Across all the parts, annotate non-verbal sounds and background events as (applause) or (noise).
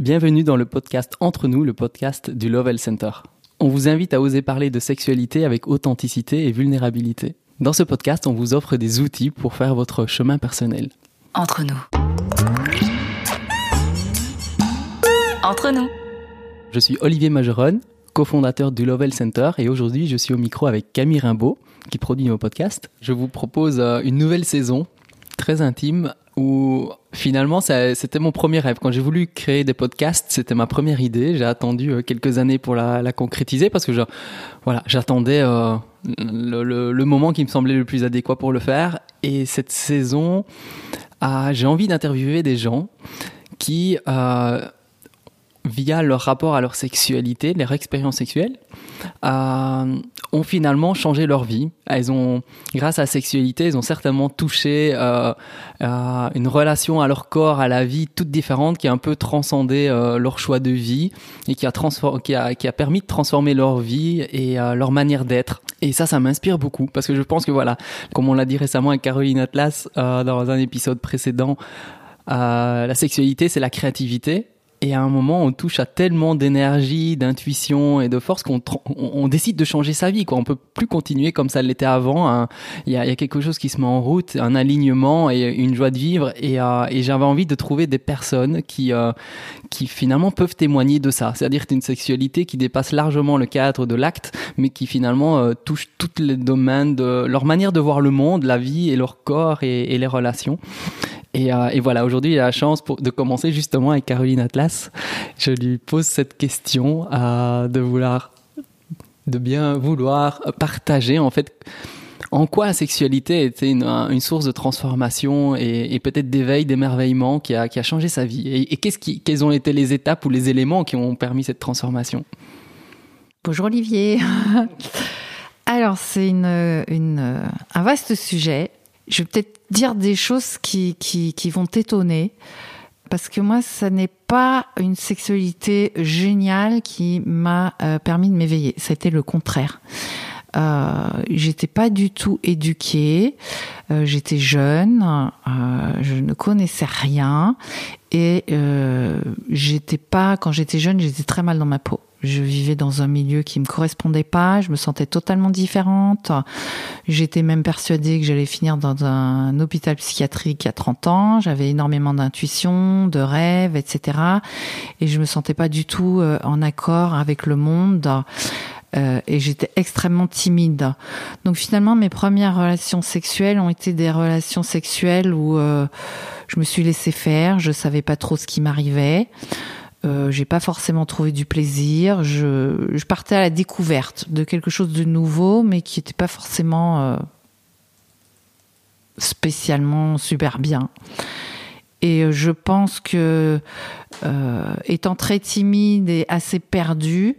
Bienvenue dans le podcast Entre nous, le podcast du Lovell Center. On vous invite à oser parler de sexualité avec authenticité et vulnérabilité. Dans ce podcast, on vous offre des outils pour faire votre chemin personnel. Entre nous. Entre nous. Je suis Olivier Majeron, cofondateur du Lovell Center, et aujourd'hui je suis au micro avec Camille Rimbaud, qui produit nos podcasts. Je vous propose euh, une nouvelle saison très intime où finalement c'était mon premier rêve. Quand j'ai voulu créer des podcasts, c'était ma première idée. J'ai attendu euh, quelques années pour la, concrétiser parce que voilà, j'attendais euh, le, moment qui me semblait le plus adéquat pour le faire. Et cette saison, j'ai envie d'interviewer des gens qui euh, via leur rapport à leur sexualité, leur expérience sexuelle, euh, ont finalement changé leur vie. Elles ont, grâce à la sexualité, ils ont certainement touché euh, euh, une relation à leur corps, à la vie toute différente, qui a un peu transcendé euh, leur choix de vie et qui a, qui, a, qui a permis de transformer leur vie et euh, leur manière d'être. Et ça, ça m'inspire beaucoup parce que je pense que voilà, comme on l'a dit récemment avec Caroline Atlas dans un épisode précédent, la sexualité, c'est la créativité et à un moment, on touche à tellement d'énergie, d'intuition et de force qu'on on, décide de changer sa vie. Quoi. On peut plus continuer comme ça l'était avant. Hein. Il y, a, quelque chose qui se met en route, un alignement et une joie de vivre. Et, euh, j'avais envie de trouver des personnes qui, euh, qui finalement peuvent témoigner de ça. C'est-à-dire une sexualité qui dépasse largement le cadre de l'acte, mais qui finalement euh, touche tous les domaines de leur manière de voir le monde, la vie et leur corps et les relations. Et, euh, et voilà, aujourd'hui, il a la chance de commencer justement avec Caroline Atlas. Je lui pose cette question euh, de vouloir, de bien vouloir partager en fait en quoi la sexualité était une, une source de transformation et, peut-être d'éveil, d'émerveillement qui a, qui a changé sa vie. Et, qu'est-ce quelles ont été les étapes ou les éléments qui ont permis cette transformation? Bonjour Olivier. (laughs) Alors c'est un vaste sujet je vais peut-être dire des choses qui, qui, vont t'étonner. Parce que moi, ça n'est pas une sexualité géniale qui m'a euh, permis de m'éveiller. C'était le contraire. Euh, j'étais pas du tout éduquée. Euh, j'étais jeune, euh, je ne connaissais rien et euh, j'étais pas. Quand j'étais jeune, j'étais très mal dans ma peau. Je vivais dans un milieu qui me correspondait pas, je me sentais totalement différente. J'étais même persuadée que j'allais finir dans un hôpital psychiatrique à 30 ans. J'avais énormément d'intuition, de rêves, etc. Et je me sentais pas du tout euh, en accord avec le monde. Euh, et j'étais extrêmement timide. Donc finalement, mes premières relations sexuelles ont été des relations sexuelles où euh, je me suis laissée faire, je savais pas trop ce qui m'arrivait. Euh, j'ai pas forcément trouvé du plaisir. Je, partais à la découverte de quelque chose de nouveau, mais qui n'était pas forcément euh, spécialement super bien. Et euh, je pense que, euh, étant très timide et assez perdue,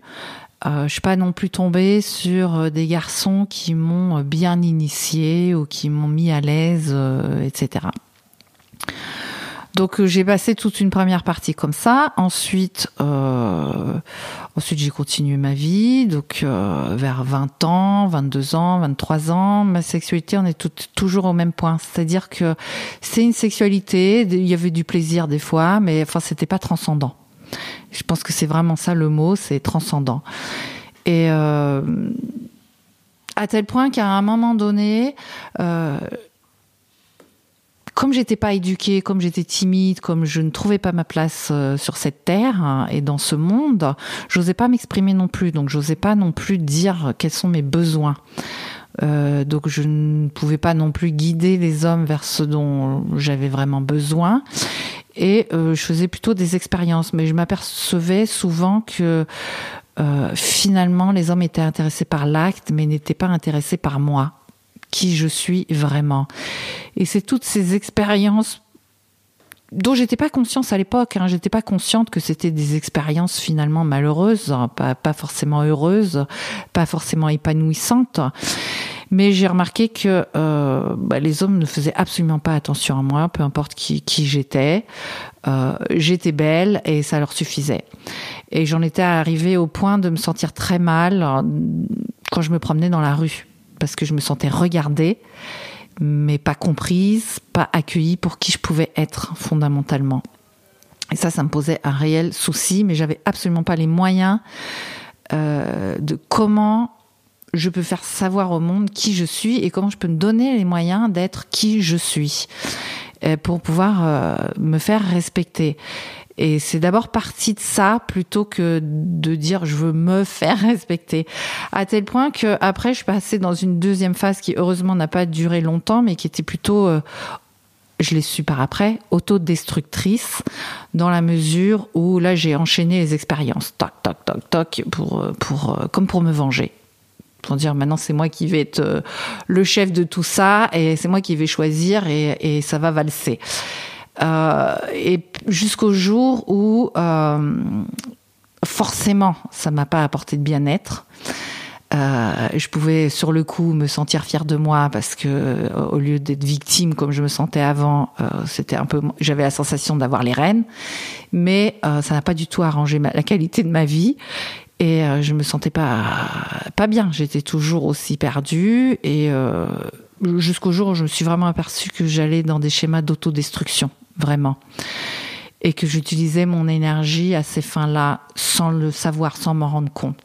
je suis pas non plus tombée sur des garçons qui m'ont bien initiée ou qui m'ont mis à l'aise, etc. Donc euh, j'ai passé toute une première partie comme ça. Ensuite, euh, ensuite j'ai continué ma vie. Donc euh, vers 20 ans, 22 ans, 23 ans, ma sexualité on est toujours au même point. C'est-à-dire que c'est une sexualité. Il y avait du plaisir des fois, mais enfin c'était pas transcendant. Je pense que c'est vraiment ça le mot, c'est transcendant. Et euh, à tel point qu'à un moment donné, euh, comme j'étais pas éduquée, comme j'étais timide, comme je ne trouvais pas ma place euh, sur cette terre hein, et dans ce monde, j'osais pas m'exprimer non plus. Donc j'osais pas non plus dire quels sont mes besoins. Euh, donc je ne pouvais pas non plus guider les hommes vers ce dont j'avais vraiment besoin. Et euh, je faisais plutôt des expériences, mais je m'apercevais souvent que finalement les hommes étaient intéressés par l'acte, mais n'étaient pas intéressés par moi qui je suis vraiment. Et c'est toutes ces expériences dont j'étais pas consciente à l'époque. Hein. J'étais pas consciente que c'était des expériences finalement malheureuses, hein, pas, forcément heureuses, pas forcément épanouissantes. Mais j'ai remarqué que euh, bah, les hommes ne faisaient absolument pas attention à moi, peu importe qui, j'étais. Euh, j'étais belle et ça leur suffisait. Et j'en étais arrivée au point de me sentir très mal euh, quand je me promenais dans la rue parce que je me sentais regardée, mais pas comprise, pas accueillie pour qui je pouvais être fondamentalement. Et ça, ça me posait un réel souci, mais j'avais absolument pas les moyens euh, de comment je peux faire savoir au monde qui je suis et comment je peux me donner les moyens d'être qui je suis euh, pour pouvoir euh, me faire respecter. Et c'est d'abord parti de ça plutôt que de dire je veux me faire (laughs) respecter. À tel point que après je suis passée dans une deuxième phase qui heureusement n'a pas duré longtemps, mais qui était plutôt euh, je l'ai su par après, autodestructrice, dans la mesure où là j'ai enchaîné les expériences, toc, toc, toc, toc, pour, pour, comme pour me venger. Pour dire maintenant c'est moi qui vais être euh, le chef de tout ça et c'est moi qui vais choisir et ça va valser. Euh, et jusqu'au jour où euh, forcément ça m'a pas apporté de bien-être. Euh, je pouvais sur le coup me sentir fière de moi parce que au lieu d'être victime comme je me sentais avant, c'était un peu, j'avais la sensation d'avoir les rênes, mais ça n'a pas du tout arrangé la qualité de ma vie et je me sentais pas pas bien. J'étais toujours aussi perdue et jusqu'au jour où je me suis vraiment aperçue que j'allais dans des schémas d'autodestruction, vraiment et que j'utilisais mon énergie à ces fins-là sans le savoir, sans m'en rendre compte.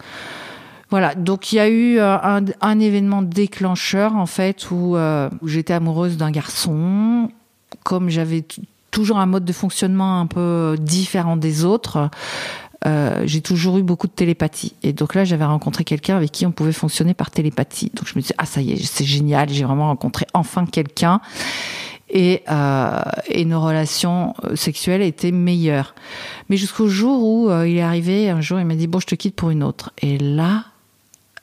Voilà, donc il y a eu euh, un, événement déclencheur en fait où, euh, où j'étais amoureuse d'un garçon. Comme j'avais toujours un mode de fonctionnement un peu différent des autres, euh, j'ai toujours eu beaucoup de télépathie. Et donc là, j'avais rencontré quelqu'un avec qui on pouvait fonctionner par télépathie. Donc je me disais, ah ça y est, c'est génial, j'ai vraiment rencontré enfin quelqu'un. Et, euh, et, nos relations sexuelles étaient meilleures. Mais jusqu'au jour où euh, il est arrivé, un jour, il m'a dit, bon, je te quitte pour une autre. Et là,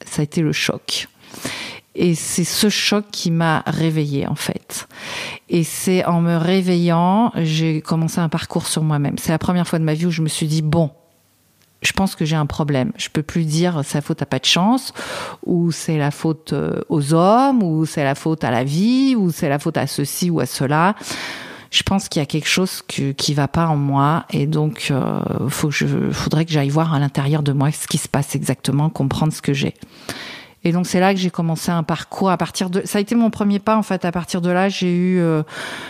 ça a été le choc. Et c'est ce choc qui m'a réveillée en fait. Et c'est en me réveillant, j'ai commencé un parcours sur moi-même. C'est la première fois de ma vie où je me suis dit bon, je pense que j'ai un problème. Je peux plus dire c'est la faute à pas de chance, ou c'est la faute euh, aux hommes, ou c'est la faute à la vie, ou c'est la faute à ceci ou à cela je pense qu'il y a quelque chose que, qui va pas en moi et donc euh, faudrait que j'aille voir à l'intérieur de moi ce qui se passe exactement, comprendre ce que j'ai. Et donc c'est là que j'ai commencé un parcours. À partir de, ça a été mon premier pas en fait. À partir de là, j'ai eu, euh,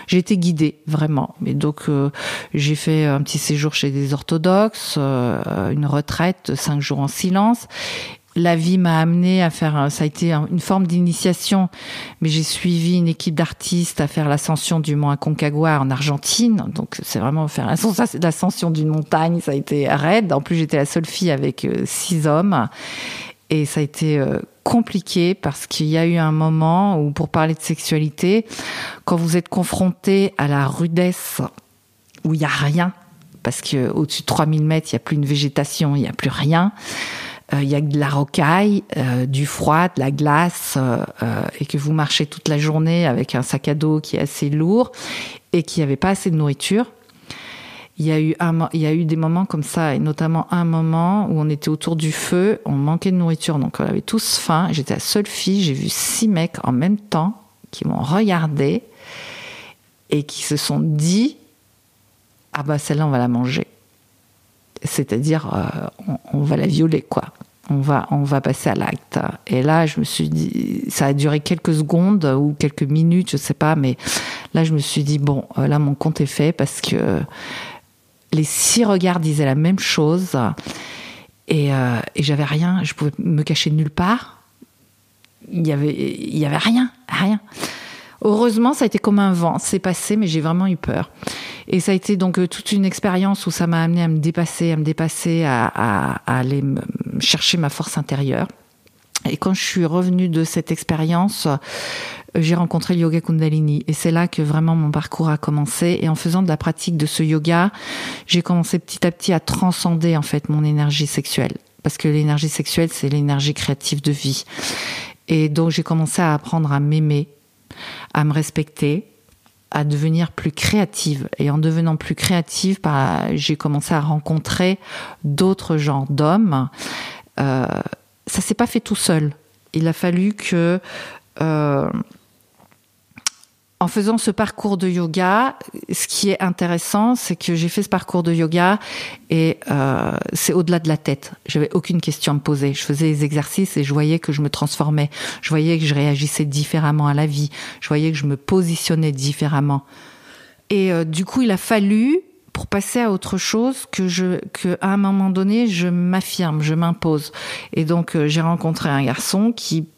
j'ai été guidée vraiment. Et donc euh, j'ai fait un petit séjour chez des orthodoxes, euh, une retraite, cinq jours en silence la vie m'a amené à faire, ça a été une forme d'initiation, mais j'ai suivi une équipe d'artistes à faire l'ascension du mont Aconcagua en Argentine. Donc c'est vraiment faire (laughs) l'ascension d'une montagne, ça a été raide. En plus j'étais la seule fille avec six hommes et ça a été compliqué parce qu'il y a eu un moment où pour parler de sexualité, quand vous êtes confronté à la rudesse où il y a rien, parce que au-dessus de 3000 mètres, il n'y a plus une végétation, il n'y a plus rien il euh, y a de la rocaille, euh, du froid, de la glace, euh, et que vous marchez toute la journée avec un sac à dos qui est assez lourd et qui avait pas assez de nourriture. Il y a eu des moments comme ça, et notamment un moment où on était autour du feu, on manquait de nourriture, donc on avait tous faim. J'étais la seule fille, j'ai vu six mecs en même temps qui m'ont regardé et qui se sont dit ah bah celle-là on va la manger c'est-à-dire on, on, va la violer quoi on va, on va passer à l'acte. Et là, je me suis dit, ça a duré quelques secondes ou quelques minutes, je sais pas, mais là, je me suis dit, bon, euh, là, mon compte est fait parce que les six regards disaient la même chose et, euh, j'avais rien, je pouvais me cacher nulle part. Il y avait, il y avait rien, rien. Heureusement, ça a été comme un vent. C'est passé, mais j'ai vraiment eu peur. Et ça a été donc euh, toute une expérience où ça m'a amené à me dépasser, à me dépasser, à, aller chercher ma force intérieure. Et quand je suis revenue de cette expérience, j'ai rencontré le yoga Kundalini. Et c'est là que vraiment mon parcours a commencé. Et en faisant de la pratique de ce yoga, j'ai commencé petit à petit à transcender en fait mon énergie sexuelle. Parce que l'énergie sexuelle, c'est l'énergie créative de vie. Et donc j'ai commencé à apprendre à m'aimer, à me respecter, à devenir plus créative. Et en devenant plus créative, bah, j'ai commencé à rencontrer d'autres genres d'hommes. Euh, ça s'est pas fait tout seul. Il a fallu que euh, en faisant ce parcours de yoga, ce qui est intéressant, c'est que j'ai fait ce parcours de yoga et euh, c'est au-delà de la tête. J'avais aucune question à me poser. Je faisais les exercices et je voyais que je me transformais. Je voyais que je réagissais différemment à la vie. Je voyais que je me positionnais différemment. Et euh, du coup, il a fallu pour passer à autre chose que je à un moment donné je m'affirme, je m'impose. Et donc euh, j'ai rencontré un garçon qui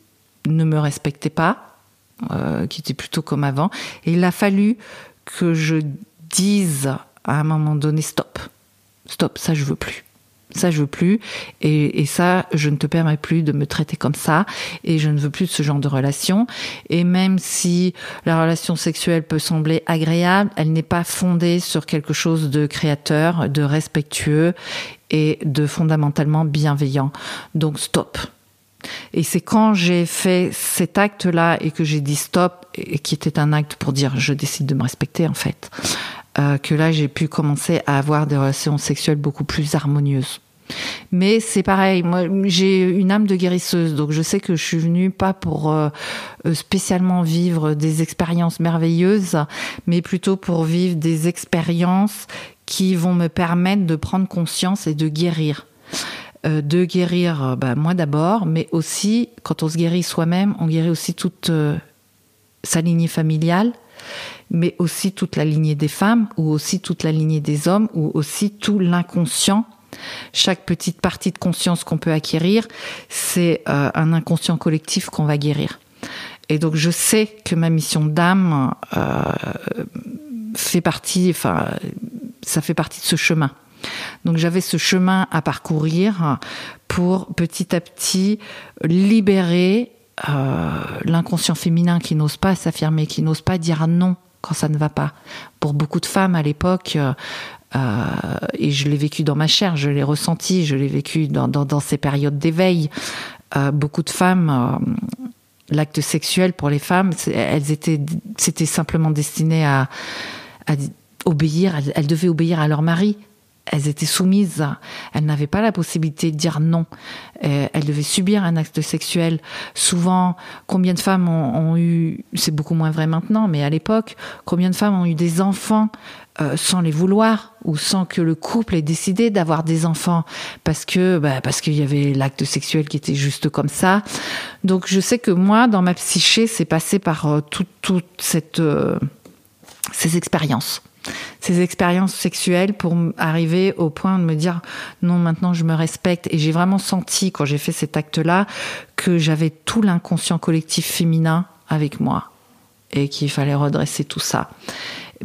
ne me respectait pas, euh, qui était plutôt comme avant, et il a fallu que je dise à un moment donné stop, stop, ça je veux plus. Ça, je veux plus. Et, et, ça, je ne te permets plus de me traiter comme ça. Et je ne veux plus de ce genre de relation. Et même si la relation sexuelle peut sembler agréable, elle n'est pas fondée sur quelque chose de créateur, de respectueux et de fondamentalement bienveillant. Donc, stop. Et c'est quand j'ai fait cet acte-là et que j'ai dit stop, et qui était un acte pour dire je décide de me respecter en fait, euh, que là j'ai pu commencer à avoir des relations sexuelles beaucoup plus harmonieuses. Mais c'est pareil, moi j'ai une âme de guérisseuse, donc je sais que je suis venue pas pour euh, spécialement vivre des expériences merveilleuses, mais plutôt pour vivre des expériences qui vont me permettre de prendre conscience et de guérir. Euh, de guérir euh, bah, moi d'abord, mais aussi quand on se guérit soi-même, on guérit aussi toute sa lignée familiale, mais aussi toute la lignée des femmes, ou aussi toute la lignée des hommes, ou aussi tout l'inconscient chaque petite partie de conscience qu'on peut acquérir, c'est euh, un inconscient collectif qu'on va guérir. Et donc je sais que ma mission d'âme euh, fait partie, enfin, ça fait partie de ce chemin. Donc j'avais ce chemin à parcourir pour petit à petit libérer euh, l'inconscient féminin qui n'ose pas s'affirmer, qui n'ose pas dire non quand ça ne va pas. Pour beaucoup de femmes à l'époque, euh, et je l'ai vécu dans ma chair, je l'ai ressenti, je l'ai vécu dans, ces périodes d'éveil. Euh, beaucoup de femmes, euh, l'acte sexuel pour les femmes, elles étaient, c'était simplement destiné à, obéir, elles devaient obéir à leur mari elles étaient soumises, elles n'avaient pas la possibilité de dire non. Elles devaient subir un acte sexuel. Souvent, combien de femmes ont, eu, c'est beaucoup moins vrai maintenant, mais à l'époque, combien de femmes ont eu des enfants euh, sans les vouloir ou sans que le couple ait décidé d'avoir des enfants parce que bah, parce qu'il y avait l'acte sexuel qui était juste comme ça. Donc je sais que moi dans ma psyché c'est passé par euh, toute cette euh, ces expériences ces expériences sexuelles pour arriver au point de me dire non maintenant je me respecte et j'ai vraiment senti quand j'ai fait cet acte là que j'avais tout l'inconscient collectif féminin avec moi et qu'il fallait redresser tout ça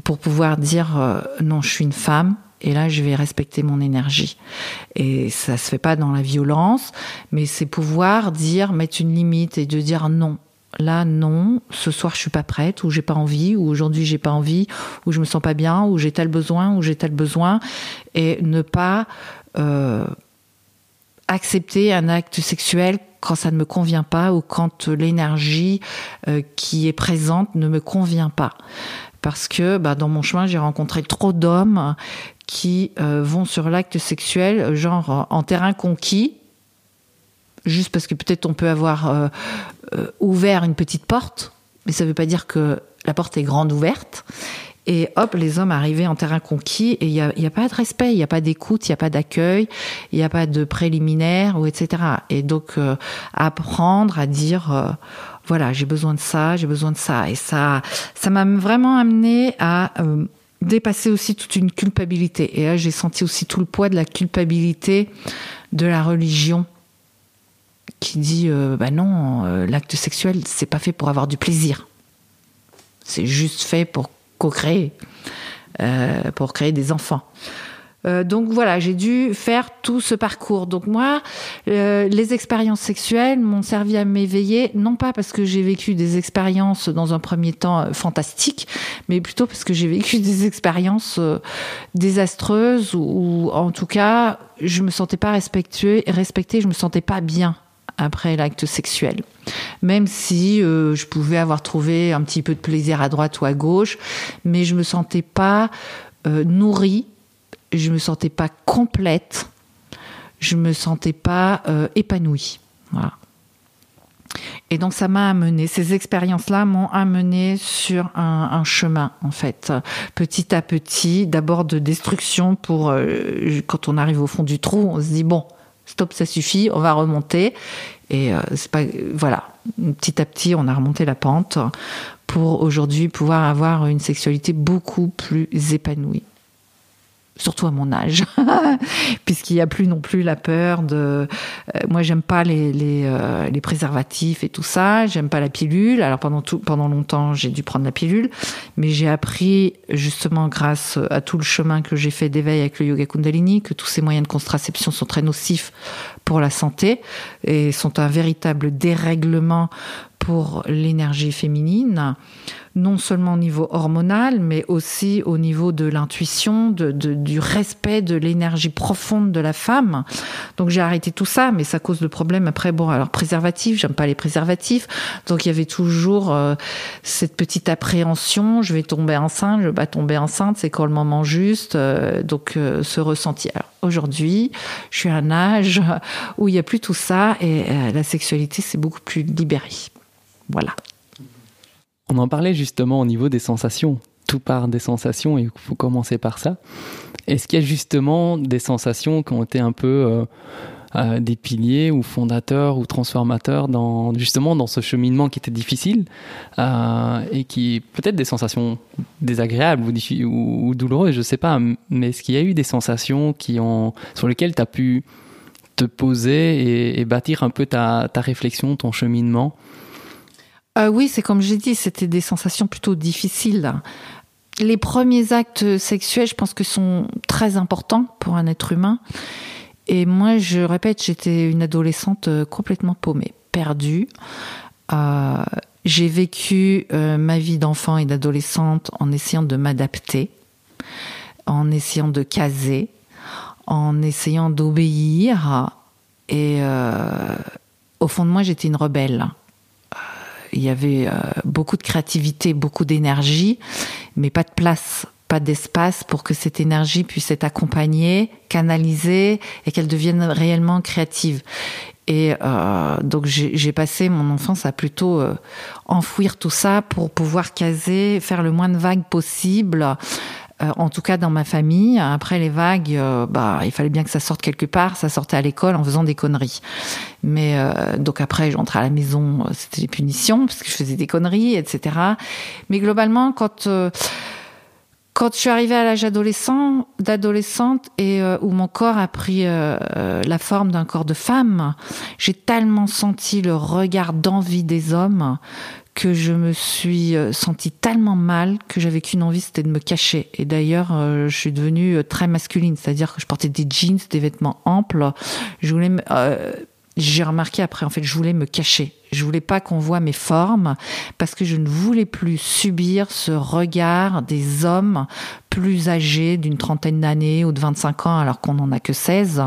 pour pouvoir dire euh, non, je suis une femme et là je vais respecter mon énergie. Et ça se fait pas dans la violence, mais c'est pouvoir dire mettre une limite et de dire non. Là non, ce soir je suis pas prête ou j'ai pas envie ou aujourd'hui j'ai pas envie ou je me sens pas bien ou j'ai tel besoin ou j'ai tel besoin. Et ne pas euh, accepter un acte sexuel quand ça ne me convient pas ou quand l'énergie euh, qui est présente ne me convient pas. Parce que bah, dans mon chemin, j'ai rencontré trop d'hommes qui euh, vont sur l'acte sexuel, genre en terrain conquis, juste parce que peut-être on peut avoir ouvert une petite porte, mais ça ne veut pas dire que la porte est grande ouverte. Et hop, les hommes arrivaient en terrain conquis et il n'y a, pas de respect, il n'y a pas d'écoute, il n'y a pas d'accueil, il n'y a pas de préliminaire, ou etc. Et donc, euh, apprendre à dire, euh, voilà, j'ai besoin de ça, j'ai besoin de ça. Et ça, ça m'a vraiment amené à euh, dépasser aussi toute une culpabilité. Et là, j'ai senti aussi tout le poids de la culpabilité de la religion qui dit, euh, bah non, l'acte sexuel, c'est pas fait pour avoir du plaisir. C'est juste fait pour co-créer, euh, pour créer des enfants. Euh, donc voilà, j'ai dû faire tout ce parcours. Donc moi, euh, les expériences sexuelles m'ont servi à m'éveiller, non pas parce que j'ai vécu des expériences dans un premier temps euh, fantastiques, mais plutôt parce que j'ai vécu (laughs) des expériences euh, désastreuses ou, en tout cas, je me sentais pas respectuée, respectée, je me sentais pas bien après l'acte sexuel. Même si euh, je pouvais avoir trouvé un petit peu de plaisir à droite ou à gauche, mais je me sentais pas euh, nourrie, je me sentais pas complète, je me sentais pas euh, épanouie. Et donc ça m'a amené, ces expériences-là m'ont amené sur un, chemin en fait, petit à petit, d'abord de destruction pour quand on arrive au fond du trou, on se dit bon, stop, ça suffit, on va remonter. Et euh, c'est pas, voilà, petit à petit, on a remonté la pente pour aujourd'hui pouvoir avoir une sexualité beaucoup plus épanouie. Surtout à mon âge, (laughs) puisqu'il n'y a plus non plus la peur de. Euh, moi, j'aime pas euh, les, préservatifs et tout ça. J'aime pas la pilule. Alors pendant tout pendant longtemps, j'ai dû prendre la pilule, mais j'ai appris justement grâce à tout le chemin que j'ai fait d'éveil avec le yoga Kundalini que tous ces moyens de contraception sont très nocifs pour la santé et sont un véritable dérèglement pour l'énergie féminine non seulement au niveau hormonal, mais aussi au niveau de l'intuition, de, du respect de l'énergie profonde de la femme. Donc j'ai arrêté tout ça, mais ça cause le problème. Après, bon, alors préservatif, j'aime pas les préservatifs, donc il y avait toujours euh, cette petite appréhension. Je vais tomber enceinte, je vais pas tomber enceinte, c'est quand le moment juste. Euh, donc euh, ce ressenti. Aujourd'hui, je suis à un âge où il y a plus tout ça et la sexualité c'est beaucoup plus libéré. Voilà. On en parlait justement au niveau des sensations. Tout part des sensations et il faut commencer par ça. Est-ce qu'il y a justement des sensations qui ont été un peu euh, euh, des piliers ou fondateurs ou transformateurs dans justement dans ce cheminement qui était difficile euh, et qui peut-être des sensations désagréables ou, douloureuses, je ne sais pas, mais est-ce qu'il y a eu des sensations qui ont sur lesquelles tu as pu te poser et, bâtir un peu ta réflexion, ton cheminement? Euh, oui, c'est comme j'ai dit, c'était des sensations plutôt difficiles. Les premiers actes sexuels, je pense que sont très importants pour un être humain. Et moi, je répète, j'étais une adolescente euh, complètement paumée, perdue. Euh, j'ai vécu ma vie d'enfant et d'adolescente en essayant de m'adapter, en essayant de caser, en essayant d'obéir. Et au fond de moi, j'étais une rebelle il y avait euh, beaucoup de créativité, beaucoup d'énergie, mais pas de place, pas d'espace pour que cette énergie puisse être accompagnée, canalisée et qu'elle devienne réellement créative. Et euh, donc j'ai passé mon enfance à plutôt euh, enfouir tout ça pour pouvoir caser, faire le moins de vagues possible, euh, en tout cas dans ma famille. Après les vagues, euh, bah il fallait bien que ça sorte quelque part. Ça sortait à l'école en faisant des conneries. Mais euh, donc après, j'entrais à la maison, c'était des punitions parce que je faisais des conneries, etc. Mais globalement, quand quand je suis arrivée à l'âge adolescent, d'adolescente et où mon corps a pris la forme d'un corps de femme, j'ai tellement senti le regard d'envie des hommes que je me suis euh, sentie tellement mal que j'avais qu'une envie, c'était de me cacher. Et d'ailleurs, euh, je suis devenue euh, très masculine, c'est-à-dire que je portais des jeans, des vêtements amples. Je voulais, j'ai remarqué après, en fait, je voulais me cacher. Je voulais pas qu'on voit mes formes parce que je ne voulais plus subir ce regard des hommes plus âgés d'une trentaine d'années ou de 25 ans alors qu'on n'en a que 16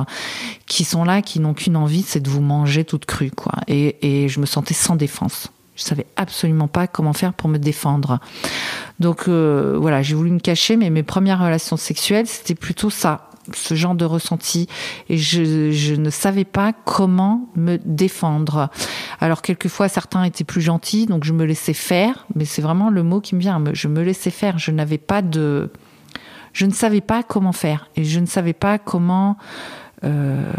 qui sont là, qui n'ont qu'une envie, c'est de vous manger toute crue, quoi. Et, et je me sentais sans défense. Je savais absolument pas comment faire pour me défendre. Donc euh, voilà, j'ai voulu me cacher, mais mes premières relations sexuelles, c'était plutôt ça, ce genre de ressenti. Et je, je, ne savais pas comment me défendre. Alors quelquefois, certains étaient plus gentils, donc je me laissais faire, mais c'est vraiment le mot qui me vient. Je me laissais faire. Je n'avais pas de... Je ne savais pas comment faire. Et je ne savais pas comment... Euh,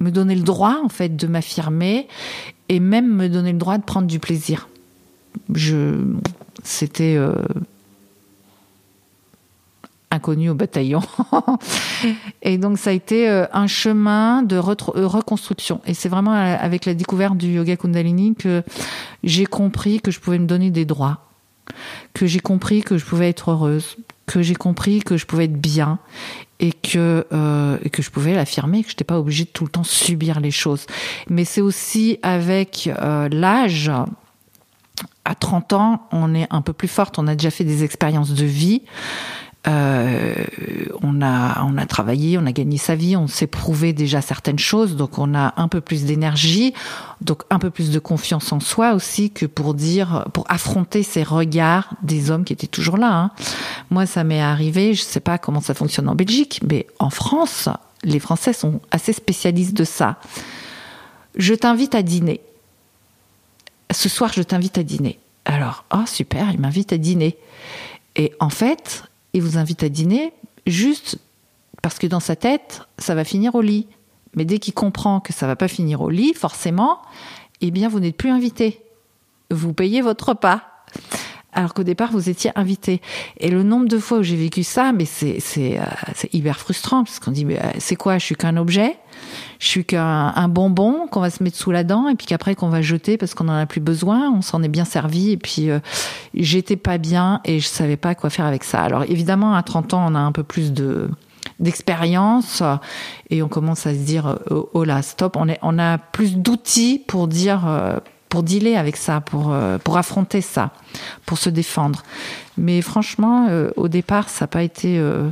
me donner le droit en fait de m'affirmer et même me donner le droit de prendre du plaisir. Je, c'était euh, inconnu au bataillon. (laughs) et donc ça a été euh, un chemin de euh, reconstruction. Et c'est vraiment avec la découverte du yoga Kundalini que j'ai compris que je pouvais me donner des droits, que j'ai compris que je pouvais être heureuse, que j'ai compris que je pouvais être bien et que euh, et que je pouvais l'affirmer que je n'étais pas obligée de tout le temps subir les choses. Mais c'est aussi avec euh, l'âge. À 30 ans on est un peu plus forte on a déjà fait des expériences de vie euh, on a on a travaillé, on a gagné sa vie, on s'est prouvé déjà certaines choses, donc on a un peu plus d'énergie, donc un peu plus de confiance en soi aussi que pour dire, pour affronter ces regards des hommes qui étaient toujours là. Hein. Moi, ça m'est arrivé, je sais pas comment ça fonctionne en Belgique, mais en France, les Français sont assez spécialistes de ça. Je t'invite à dîner. Ce soir, je t'invite à dîner. Alors, oh super, il m'invite à dîner. Et en fait, il vous invite à dîner juste parce que dans sa tête, ça va finir au lit. Mais dès qu'il comprend que ça va pas finir au lit, forcément, eh bien, vous n'êtes plus invité. Vous payez votre repas. Alors qu'au départ vous étiez invité. Et le nombre de fois où j'ai vécu ça, mais c'est c'est euh, hyper frustrant parce qu'on dit mais euh, c'est quoi? Je suis qu'un objet, je suis qu'un un bonbon qu'on va se mettre sous la dent et puis qu'après qu'on va jeter parce qu'on en a plus besoin. On s'en est bien servi et puis euh, j'étais pas bien et je savais pas quoi faire avec ça. Alors évidemment à 30 ans on a un peu plus de d'expérience et on commence à se dire oh, oh là stop on est on a plus d'outils pour dire euh, pour dealer avec ça pour euh, pour affronter ça pour se défendre. Mais franchement euh, au départ ça n'a pas été euh,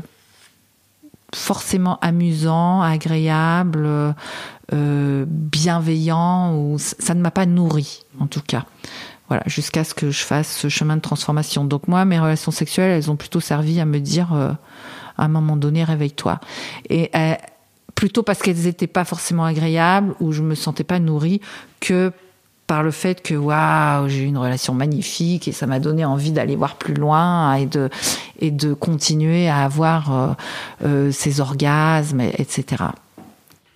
forcément amusant agréable bienveillant ou ça ne m'a pas nourri en tout cas. Voilà jusqu'à ce que je fasse ce chemin de transformation. Donc moi mes relations sexuelles elles ont plutôt servi à me dire à un moment donné, réveille-toi. Et plutôt parce qu'elles n'étaient pas forcément agréables ou je me sentais pas nourrie que par le fait que waouh, j'ai eu une relation magnifique et ça m'a donné envie d'aller voir plus loin et de et de continuer à avoir euh, euh, ces orgasmes, etc.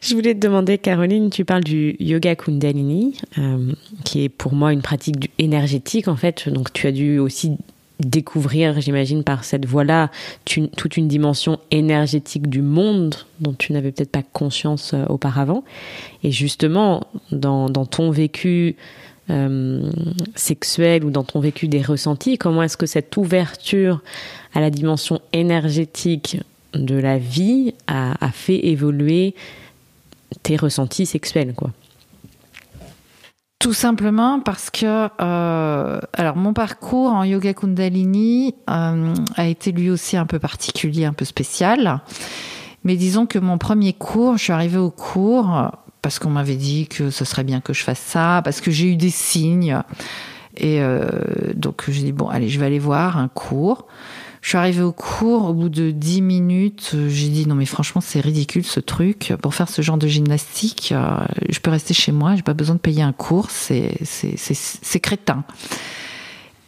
Je voulais te demander, Caroline, tu parles du yoga Kundalini, euh, qui est pour moi une pratique énergétique en fait. Donc tu as dû aussi découvrir, j'imagine, par cette voie-là, toute une dimension énergétique du monde dont tu n'avais peut-être pas conscience euh, auparavant. Et justement, dans, dans ton vécu euh, sexuel ou dans ton vécu des ressentis, comment est-ce que cette ouverture à la dimension énergétique de la vie a, a fait évoluer tes ressentis sexuels, quoi? Tout simplement parce que, euh, alors mon parcours en yoga kundalini euh, a été lui aussi un peu particulier, un peu spécial. Mais disons que mon premier cours, je suis arrivée au cours parce qu'on m'avait dit que ce serait bien que je fasse ça, parce que j'ai eu des signes. Et euh, donc j'ai dit, bon, allez, je vais aller voir un cours. Je suis arrivée au cours, au bout de 10 minutes, euh, j'ai dit non mais franchement c'est ridicule ce truc. Pour faire ce genre de gymnastique, euh, je peux rester chez moi, j'ai pas besoin de payer un cours, c'est crétin.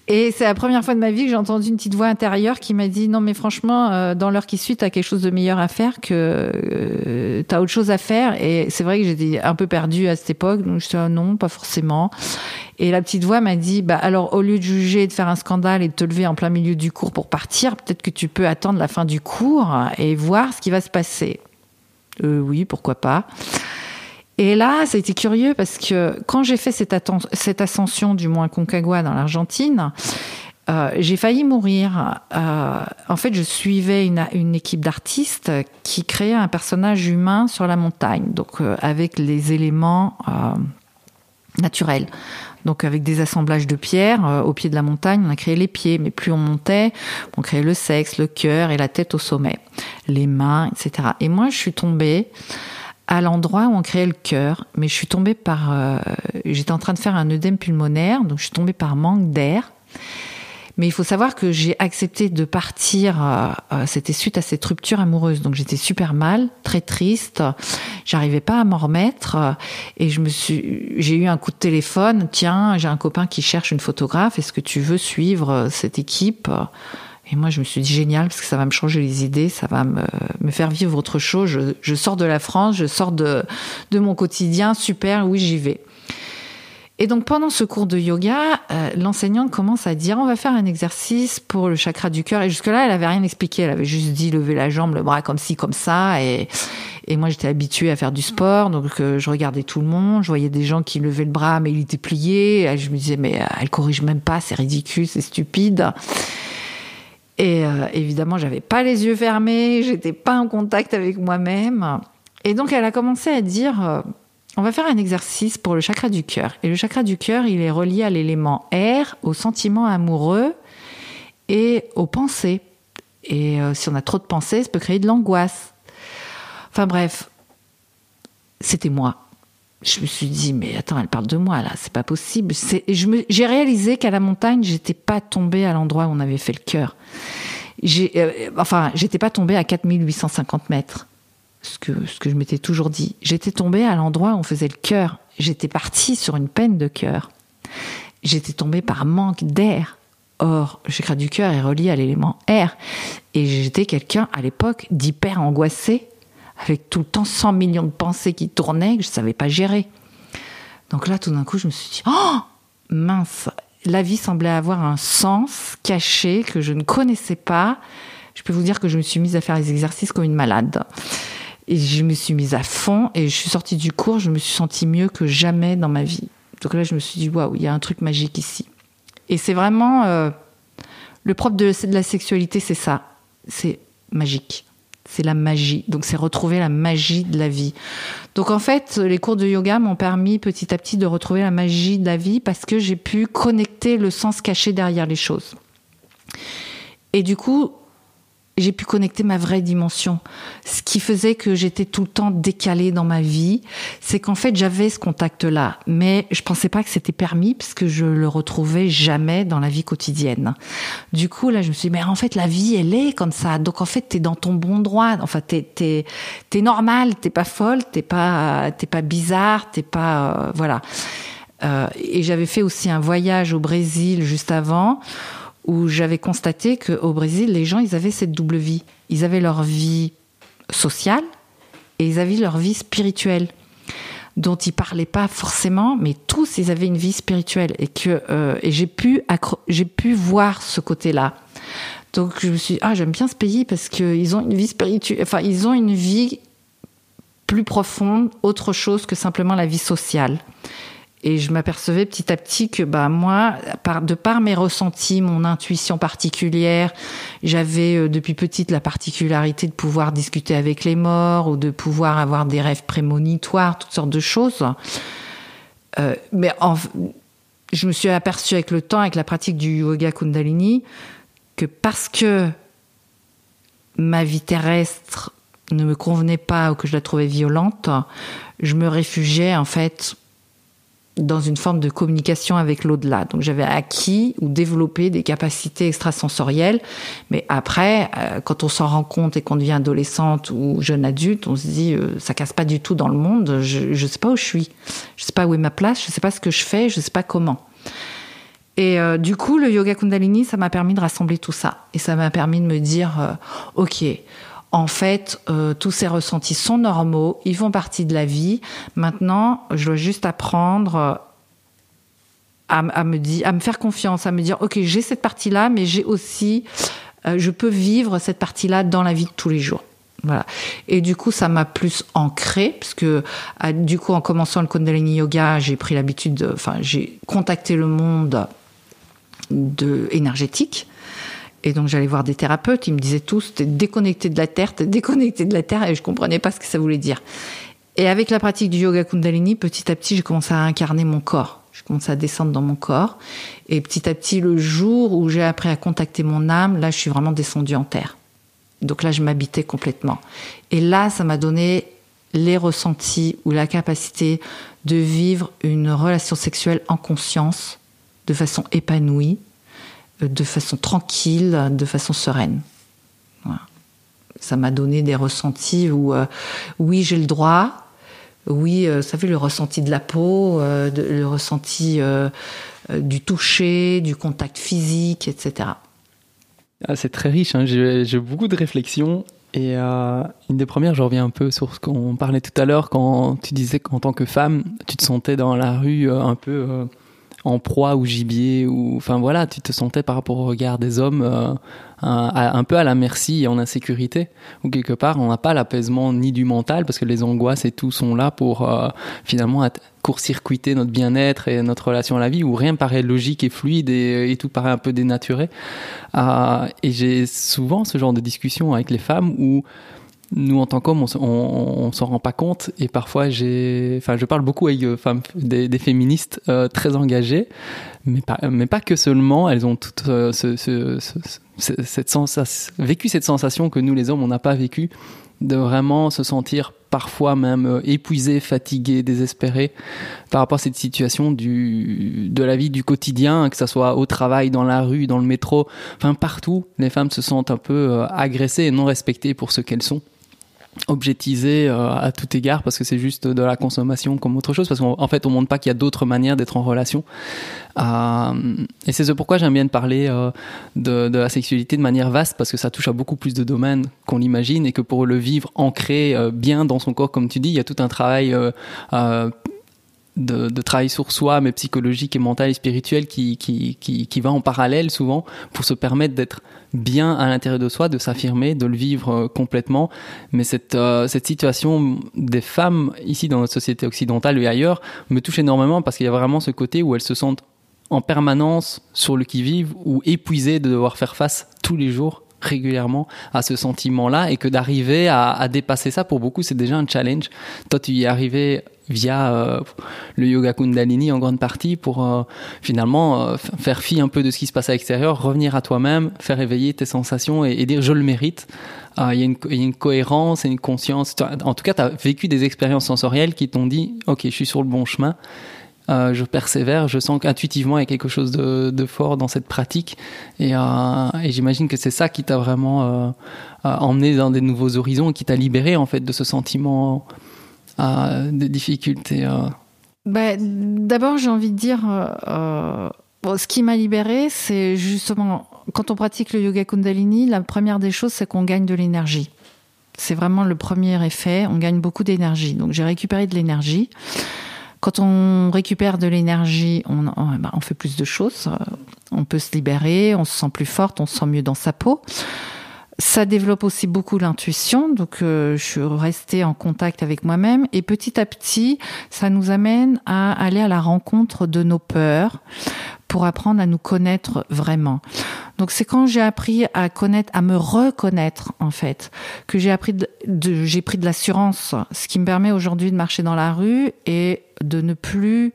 Et c'est la première fois de ma vie que j'ai entendu une petite voix intérieure qui m'a dit non mais franchement euh, dans l'heure qui suit t'as quelque chose de meilleur à faire que t'as autre chose à faire et c'est vrai que j'étais un peu perdue à cette époque donc je dis ah, non pas forcément et la petite voix m'a dit bah alors au lieu de juger de faire un scandale et de te lever en plein milieu du cours pour partir peut-être que tu peux attendre la fin du cours et voir ce qui va se passer euh, oui pourquoi pas et là, ça a été curieux parce que quand j'ai fait cette, ascension du Mont Aconcagua dans l'Argentine, euh, j'ai failli mourir. Euh, en fait, je suivais une, équipe d'artistes qui créait un personnage humain sur la montagne, donc euh, avec les éléments naturels. Donc avec des assemblages de pierres euh, au pied de la montagne, on a créé les pieds, mais plus on montait, on créait le sexe, le cœur et la tête au sommet, les mains, etc. Et moi, je suis tombée à l'endroit où on créait le cœur, mais je suis tombée par, euh, j'étais en train de faire un œdème pulmonaire, donc je suis tombée par manque d'air. Mais il faut savoir que j'ai accepté de partir, euh, euh, c'était suite à cette rupture amoureuse, donc j'étais super mal, très triste, j'arrivais pas à m'en remettre, et je me suis, j'ai eu un coup de téléphone, tiens, j'ai un copain qui cherche une photographe, est-ce que tu veux suivre euh, cette équipe? Et moi, je me suis dit génial parce que ça va me changer les idées, ça va me, me faire vivre autre chose. Je, je sors de la France, je sors de, de mon quotidien, super, oui, j'y vais. Et donc pendant ce cours de yoga, euh, l'enseignante commence à dire on va faire un exercice pour le chakra du cœur. Et jusque-là, elle avait rien expliqué. Elle avait juste dit lever la jambe, le bras comme ci, comme ça. Et, moi, j'étais habituée à faire du sport, donc euh, je regardais tout le monde. Je voyais des gens qui levaient le bras, mais il était plié. Je me disais mais euh, elle corrige même pas, c'est ridicule, c'est stupide. Et euh, évidemment, j'avais pas les yeux fermés, j'étais pas en contact avec moi-même. Et donc, elle a commencé à dire on va faire un exercice pour le chakra du cœur. Et le chakra du cœur, il est relié à l'élément air, aux sentiments amoureux et aux pensées. Et euh, si on a trop de pensées, ça peut créer de l'angoisse. Enfin bref, c'était moi. Je me suis dit, mais attends, elle parle de moi là, c'est pas possible. J'ai réalisé qu'à la montagne, j'étais pas tombée à l'endroit où on avait fait le cœur. Euh, enfin, j'étais pas tombée à 4850 mètres, ce que, ce que je m'étais toujours dit. J'étais tombée à l'endroit où on faisait le cœur. J'étais partie sur une peine de cœur. J'étais tombée par manque d'air. Or, le chakra du cœur est relié à l'élément air. Et j'étais quelqu'un, à l'époque, d'hyper angoissé, avec tout le temps 100 millions de pensées qui tournaient que je savais pas gérer. Donc là, tout d'un coup, je me suis dit, oh, mince. la vie semblait avoir un sens caché que je ne connaissais pas. Je peux vous dire que je me suis mise à faire les exercices comme une malade. Et je me suis mise à fond et je suis sortie du cours, je me suis sentie mieux que jamais dans ma vie. Donc là, je me suis dit, waouh, il y a un truc magique ici. Et c'est vraiment euh, le propre de, de la sexualité, c'est ça. C'est magique. C'est la magie. Donc c'est retrouver la magie de la vie. Donc en fait, les cours de yoga m'ont permis petit à petit de retrouver la magie de la vie parce que j'ai pu connecter le sens caché derrière les choses. Et du coup, j'ai pu connecter ma vraie dimension. Ce qui faisait que j'étais tout le temps décalée dans ma vie, c'est qu'en fait j'avais ce contact-là, mais je pensais pas que c'était permis parce que je le retrouvais jamais dans la vie quotidienne. Du coup là, je me suis dit mais en fait la vie elle est comme ça, donc en fait t'es dans ton bon droit, enfin t'es t'es t'es normal, t'es pas folle, t'es pas pas bizarre, t'es pas euh, voilà. Euh, et j'avais fait aussi un voyage au Brésil juste avant où j'avais constaté qu'au Brésil, les gens, ils avaient cette double vie. Ils avaient leur vie sociale et ils avaient leur vie spirituelle dont ils parlaient pas forcément, mais tous ils avaient une vie spirituelle et que euh, et j'ai pu j'ai pu voir ce côté-là. Donc je me suis dit, ah j'aime bien ce pays parce qu'ils ont une vie spirituelle, enfin ils ont une vie plus profonde, autre chose que simplement la vie sociale. Et je m'apercevais petit à petit que bah moi, par, de par mes ressentis, mon intuition particulière, j'avais euh, depuis petite la particularité de pouvoir discuter avec les morts ou de pouvoir avoir des rêves prémonitoires, toutes sortes de choses. Euh, mais je me suis aperçue avec le temps, avec la pratique du yoga Kundalini, que parce que ma vie terrestre ne me convenait pas ou que je la trouvais violente, je me réfugiais en fait dans une forme de communication avec l'au-delà. Donc j'avais acquis ou développé des capacités extrasensorielles, mais après, euh, quand on s'en rend compte et qu'on devient adolescente ou jeune adulte, on se dit euh, ça casse pas du tout dans le monde. Je ne sais pas où je suis, je sais pas où est ma place, je sais pas ce que je fais, je sais pas comment. Et euh, du coup, le yoga Kundalini, ça m'a permis de rassembler tout ça et ça m'a permis de me dire ok en fait, euh, tous ces ressentis sont normaux, ils font partie de la vie. Maintenant, je dois juste apprendre euh, à, me dire, à me faire confiance, à me dire, ok, j'ai cette partie-là, mais j'ai aussi, euh, je peux vivre cette partie-là dans la vie de tous les jours. Voilà. Et du coup, ça m'a plus ancré, parce que du coup, en commençant le Kundalini Yoga, j'ai pris l'habitude, enfin, j'ai contacté le monde de énergétique et donc j'allais voir des thérapeutes, ils me disaient tous, t'es déconnecté de la terre, t'es déconnecté de la terre, et je comprenais pas ce que ça voulait dire. Et avec la pratique du yoga Kundalini, petit à petit, j'ai commencé à incarner mon corps. Je commençais à descendre dans mon corps. Et petit à petit, le jour où j'ai appris à contacter mon âme, là, je suis vraiment descendue en terre. Donc là, je m'habitais complètement. Et là, ça m'a donné les ressentis ou la capacité de vivre une relation sexuelle en conscience, de façon épanouie, de façon tranquille, de façon sereine. Ça m'a donné des ressentis où, euh, oui, j'ai le droit, oui, euh, ça fait le ressenti de la peau, euh, le ressenti du toucher, du contact physique, etc. Ah, c'est très riche, hein. j'ai beaucoup de réflexions. Et une des premières, je reviens un peu sur ce qu'on parlait tout à l'heure quand tu disais qu'en tant que femme, tu te sentais dans la rue un peu en proie ou gibier ou enfin voilà tu te sentais par rapport au regard des hommes euh, un, peu à la merci et en insécurité. Ou quelque part on n'a pas l'apaisement ni du mental parce que les angoisses et tout sont là pour euh, finalement court-circuiter notre bien-être et notre relation à la vie où rien paraît logique et fluide et, tout paraît un peu dénaturé. Euh, et j'ai souvent ce genre de discussion avec les femmes où nous en tant qu'hommes, on, on, s'en rend pas compte. Et parfois j'ai, enfin, je parle beaucoup avec euh, femmes, des, des féministes euh, très engagées, mais pas, mais pas que seulement. Elles ont euh, ce, ce, cette sensation, vécu cette sensation que nous les hommes on n'a pas vécu, de vraiment se sentir parfois même épuisé, fatigué, désespéré par rapport à cette situation du, de la vie du quotidien, que ce soit au travail, dans la rue, dans le métro, enfin partout, les femmes se sentent un peu agressées et non respectées pour ce qu'elles sont objectisé euh, à tout égard parce que c'est juste de la consommation comme autre chose parce qu'en fait on montre pas qu'il y a d'autres manières d'être en relation. Euh, et c'est ce pourquoi j'aime bien parler euh, de, de, la sexualité de manière vaste parce que ça touche à beaucoup plus de domaines qu'on l'imagine et que pour le vivre ancré bien dans son corps comme tu dis il y a tout un travail de, de, travail sur soi, mais psychologique et mental et spirituel, qui, qui, qui, qui va en parallèle souvent pour se permettre d'être bien à l'intérieur de soi, de s'affirmer, de le vivre euh, complètement. Mais cette, euh, cette situation des femmes ici dans notre société occidentale et ailleurs me touche énormément parce qu'il y a vraiment ce côté où elles se sentent en permanence sur le qui-vive ou épuisées de devoir faire face tous les jours régulièrement à ce sentiment-là et que d'arriver à, dépasser ça pour beaucoup c'est déjà un challenge. Toi tu y es arrivé via euh, le yoga kundalini en grande partie pour euh, finalement euh, faire fi un peu de ce qui se passe à l'extérieur, revenir à toi-même, faire éveiller tes sensations et, dire je le mérite. Il y, y, a une cohérence et une conscience. En tout cas, tu as vécu des expériences sensorielles qui t'ont dit ok, je suis sur le bon chemin. Euh, je persévère, je sens qu'intuitivement il y a quelque chose de, fort dans cette pratique et, euh, et j'imagine que c'est ça qui t'a vraiment emmené dans des nouveaux horizons qui t'a libéré en fait de ce sentiment euh, de difficultés bah, D'abord, j'ai envie de dire, euh, ce qui m'a libérée, c'est justement, quand on pratique le yoga kundalini, la première des choses, c'est qu'on gagne de l'énergie. C'est vraiment le premier effet, on gagne beaucoup d'énergie. Donc j'ai récupéré de l'énergie. Quand on récupère de l'énergie, on, bah, on, fait plus de choses. On peut se libérer, on se sent plus forte, on se sent mieux dans sa peau. Ça développe aussi beaucoup l'intuition, donc euh, je suis restée en contact avec moi-même et petit à petit, ça nous amène à aller à la rencontre de nos peurs pour apprendre à nous connaître vraiment. Donc c'est quand j'ai appris à connaître, à me reconnaître en fait, que j'ai appris de, de j'ai pris de l'assurance, ce qui me permet aujourd'hui de marcher dans la rue et de ne plus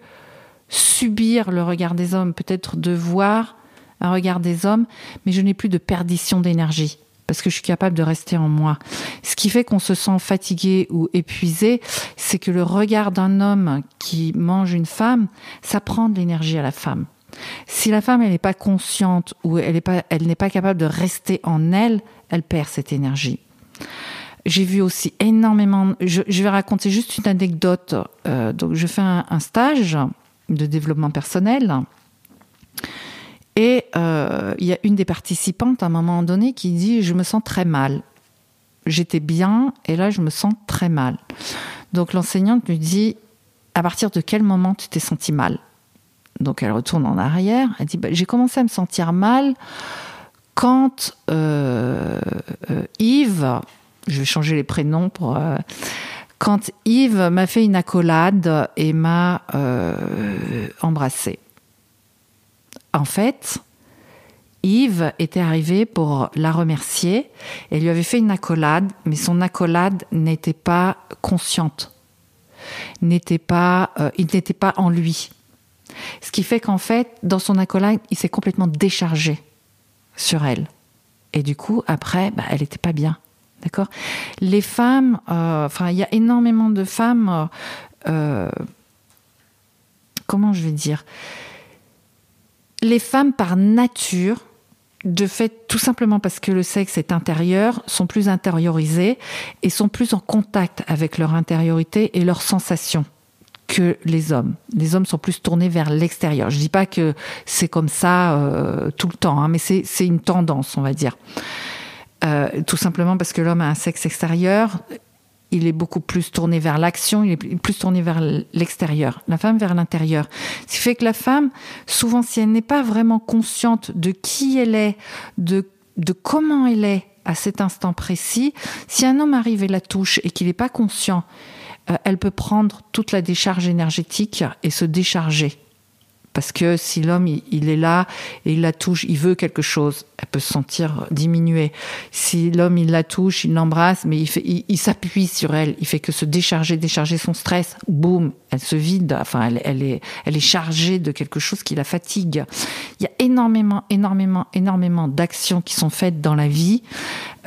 subir le regard des hommes, peut-être de voir un regard des hommes, mais je n'ai plus de perdition d'énergie parce que je suis capable de rester en moi. Ce qui fait qu'on se sent fatigué ou épuisé, c'est que le regard d'un homme qui mange une femme, ça prend de l'énergie à la femme. Si la femme elle n'est pas consciente ou elle n'est pas pas capable de rester en elle, elle perd cette énergie. J'ai vu aussi énormément. Je, vais raconter juste une anecdote. Euh, donc je fais un stage de développement personnel et euh, il y a une des participantes à un moment donné qui dit Je me sens très mal. J'étais bien et là je me sens très mal. Donc l'enseignante lui dit À partir de quel moment tu t'es senti mal? Donc elle retourne en arrière. Elle dit bah, J'ai commencé à me sentir mal quand euh, euh, Yves, je vais changer les prénoms quand Yves m'a fait une accolade et m'a embrassée en fait, Yves était arrivé pour la remercier et lui avait fait une accolade, mais son accolade n'était pas consciente, n'était euh, il n'était pas en lui. Ce qui fait qu'en fait, dans son accolade, il s'est complètement déchargé sur elle. Et du coup, après, bah, elle n'était pas bien. D'accord? Les femmes, euh, il y a énormément de femmes, euh, comment je vais dire? Les femmes par nature, de fait, tout simplement parce que le sexe est intérieur, sont plus intériorisées et sont plus en contact avec leur intériorité et leurs sensations que les hommes. Les hommes sont plus tournés vers l'extérieur. Je dis pas que c'est comme ça euh, tout le temps, hein, mais c'est une tendance, on va dire. Euh, tout simplement parce que l'homme a un sexe extérieur il est beaucoup plus tourné vers l'action, il est plus tourné vers l'extérieur, la femme vers l'intérieur. Ce qui fait que la femme, souvent, si elle n'est pas vraiment consciente de qui elle est, de, de comment elle est à cet instant précis, si un homme arrive et la touche et qu'il n'est pas conscient, euh, elle peut prendre toute la décharge énergétique et se décharger. Parce que si l'homme il est là et il la touche, il veut quelque chose, elle peut se sentir diminuée. Si l'homme il la touche, il l'embrasse, mais il, s'appuie sur elle, il fait que se décharger, décharger son stress, boum, elle se vide. Enfin, elle est, elle est chargée de quelque chose qui la fatigue. Il y a énormément, énormément, énormément d'actions qui sont faites dans la vie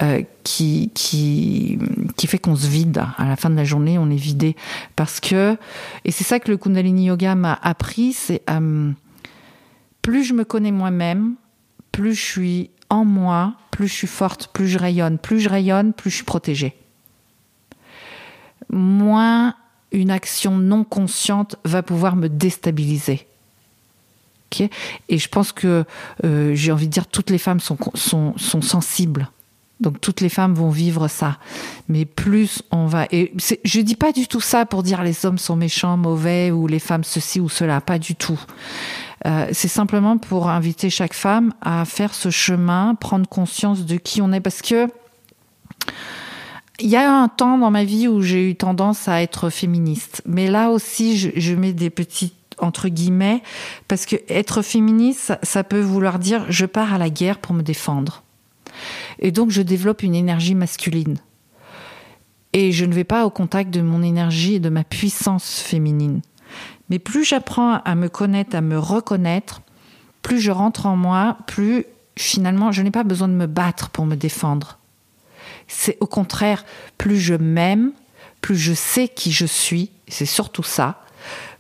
euh, qui, qui, qui fait qu'on se vide. À la fin de la journée, on est vidé. Parce que, et c'est ça que le Kundalini Yoga m'a appris, c'est euh, plus je me connais moi-même, plus je suis en moi, plus je suis forte, plus je rayonne. Plus je rayonne, plus je suis protégée. Moins une action non consciente va pouvoir me déstabiliser. Okay et je pense que euh, j'ai envie de dire toutes les femmes sont, sont, sont sensibles Donc toutes les femmes vont vivre ça. Mais plus on va... Et je dis pas du tout ça pour dire les hommes sont méchants, mauvais, ou les femmes ceci ou cela, pas du tout. Euh, c'est simplement pour inviter chaque femme à faire ce chemin, prendre conscience de qui on est. Parce que il y a un temps dans ma vie où j'ai eu tendance à être féministe. Mais là aussi, je, mets des petits entre guillemets, parce que être féministe, ça peut vouloir dire je pars à la guerre pour me défendre. Et donc je développe une énergie masculine. Et je ne vais pas au contact de mon énergie et de ma puissance féminine. Mais plus j'apprends à me connaître, à me reconnaître, plus je rentre en moi, plus finalement je n'ai pas besoin de me battre pour me défendre. C'est au contraire, plus je m'aime, plus je sais qui je suis, c'est surtout ça,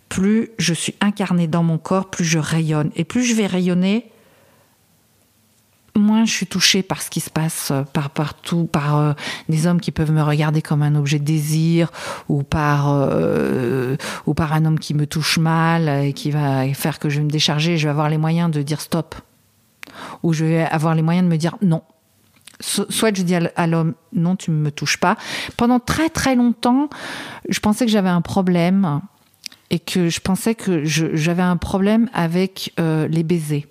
plus je suis incarnée dans mon corps, plus je rayonne. Et plus je vais rayonner, moins je suis touchée par ce qui se passe euh, par partout, par euh, des hommes qui peuvent me regarder comme un objet de désir, ou par euh, ou par un homme qui me touche mal et qui va faire que je vais me décharger. Je vais avoir les moyens de dire stop, ou je vais avoir les moyens de me dire non. Soit je dis à l'homme non, tu ne me touches pas. Pendant très très longtemps, je pensais que j'avais un problème et que je pensais que j'avais un problème avec les baisers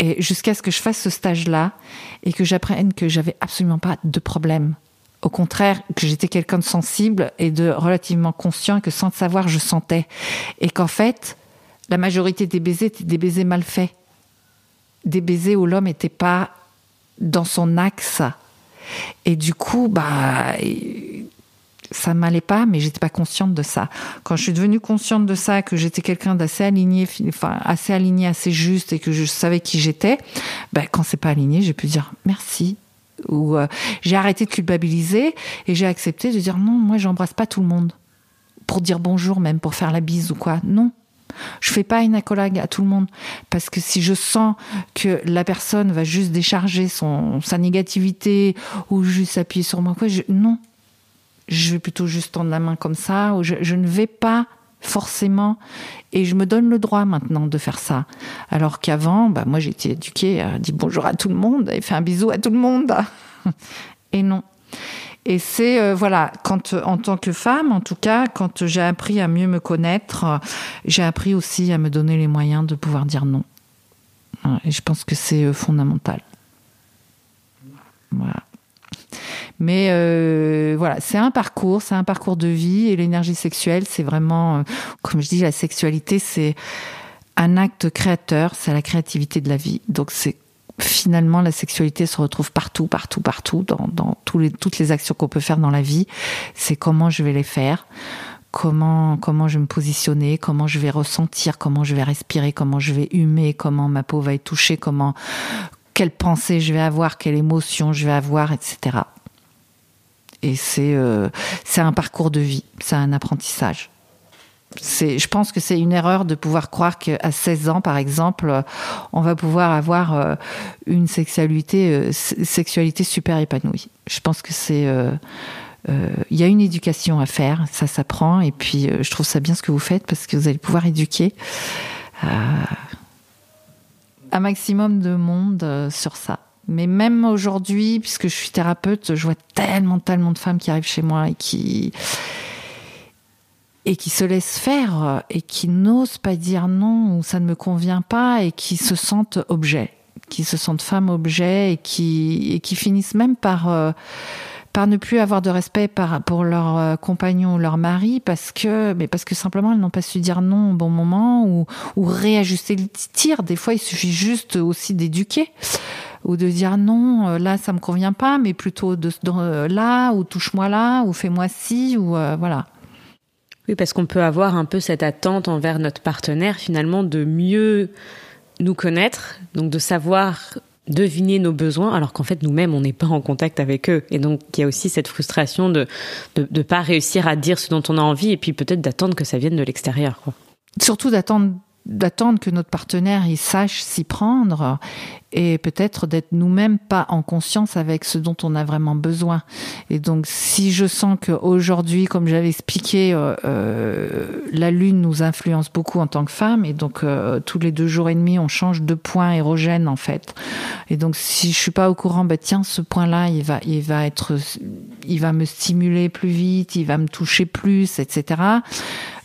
et jusqu'à ce que je fasse ce stage-là et que j'apprenne que j'avais absolument pas de problème. Au contraire, que j'étais quelqu'un de sensible et de relativement conscient et que sans le savoir, je sentais. Et qu'en fait, la majorité des baisers étaient des baisers mal faits. Des baisers où l'homme n'était pas dans son axe. Et du coup, bah, ça m'allait pas, mais j'étais pas consciente de ça. Quand je suis devenue consciente de ça, que j'étais quelqu'un d'assez aligné, enfin assez aligné, assez juste, et que je savais qui j'étais, ben quand c'est pas aligné, j'ai pu dire merci. Ou euh, j'ai arrêté de culpabiliser et j'ai accepté de dire non, moi j'embrasse pas tout le monde pour dire bonjour, même pour faire la bise ou quoi. Non, je fais pas une accolade à tout le monde parce que si je sens que la personne va juste décharger son sa négativité ou juste appuyer sur moi quoi, non, je vais plutôt juste tendre la main comme ça, ou je, ne vais pas forcément, et je me donne le droit maintenant de faire ça. Alors qu'avant, bah, moi été éduquée à dire bonjour à tout le monde et faire un bisou à tout le monde. (laughs) et non. Et c'est euh, voilà, quand en tant que femme, en tout cas, quand j'ai appris à mieux me connaître, j'ai appris aussi à me donner les moyens de pouvoir dire non. Et je pense que c'est euh, fondamental. Voilà. Mais euh, voilà, c'est un parcours, c'est un parcours de vie et l'énergie sexuelle, c'est vraiment, euh, comme je dis, la sexualité, c'est un acte créateur, c'est la créativité de la vie. Donc c'est finalement la sexualité se retrouve partout, partout, partout, dans, toutes les actions qu'on peut faire dans la vie. C'est comment je vais les faire comment comment je vais me positionner, comment je vais ressentir, comment je vais respirer, comment je vais humer, comment ma peau va être touchée, comment quelle pensée je vais avoir, quelle émotion je vais avoir, etc. Et c'est euh, un parcours de vie, c'est un apprentissage. Je pense que c'est une erreur de pouvoir croire qu'à 16 ans, par exemple, on va pouvoir avoir euh, une sexualité, euh, sexualité super épanouie. Je pense que c'est, il y a une éducation à faire, ça s'apprend, et puis je trouve ça bien ce que vous faites parce que vous allez pouvoir éduquer un maximum de monde sur ça. Mais même aujourd'hui, puisque je suis thérapeute, je vois tellement, tellement de femmes qui arrivent chez moi et qui et qui se laissent faire et qui n'osent pas dire non ou ça ne me convient pas et qui se sentent objets, qui se sentent femmes objets et qui et qui finissent même par euh, par ne plus avoir de respect par, pour leur euh, compagnon ou leur mari parce que, mais parce que simplement elles n'ont pas su dire non au bon moment ou, ou réajuster le tir. Des fois, il suffit juste aussi d'éduquer ou de dire non, euh, là ça me convient pas, mais plutôt de, euh, là ou touche-moi là ou fais-moi ci ou euh, voilà. Oui, parce qu'on peut avoir un peu cette attente envers notre partenaire finalement de mieux nous connaître, donc de savoir deviner nos besoins, alors qu'en fait nous-mêmes on n'est pas en contact avec eux. Et donc il y a aussi cette frustration de ne pas réussir à dire ce dont on a envie et puis peut-être d'attendre que ça vienne de l'extérieur. Surtout d'attendre d'attendre que notre partenaire il sache s'y prendre et peut-être d'être nous-mêmes pas en conscience avec ce dont on a vraiment besoin. Et donc, si je sens qu'aujourd'hui, comme j'avais expliqué, euh, euh, la Lune nous influence beaucoup en tant que femme, et donc euh, tous les deux jours et demi, on change de point érogène en fait. Et donc, si je suis pas au courant, bah tiens, ce point-là, il va, il va être, il va me stimuler plus vite, il va me toucher plus, etc.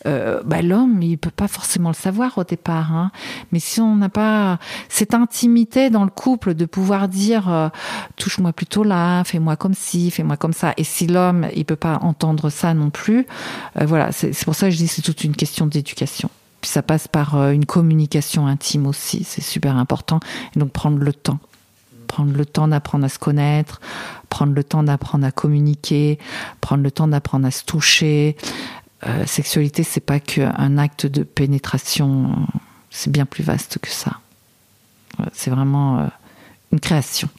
Euh, bah, l'homme, il peut pas forcément le savoir au départ. Hein. Mais si on n'a pas cette intimité dans le couple de pouvoir dire euh, touche-moi plutôt là, fais-moi comme ci, fais-moi comme ça, et si l'homme il peut pas entendre ça non plus, euh, voilà, c'est pour ça que je dis c'est toute une question d'éducation. Puis ça passe par une communication intime aussi, c'est super important. Et donc prendre le temps prendre le temps d'apprendre à se connaître, prendre le temps d'apprendre à communiquer, prendre le temps d'apprendre à se toucher, euh, sexualité, c'est pas qu'un acte de pénétration, c'est bien plus vaste que ça. C'est vraiment euh, une création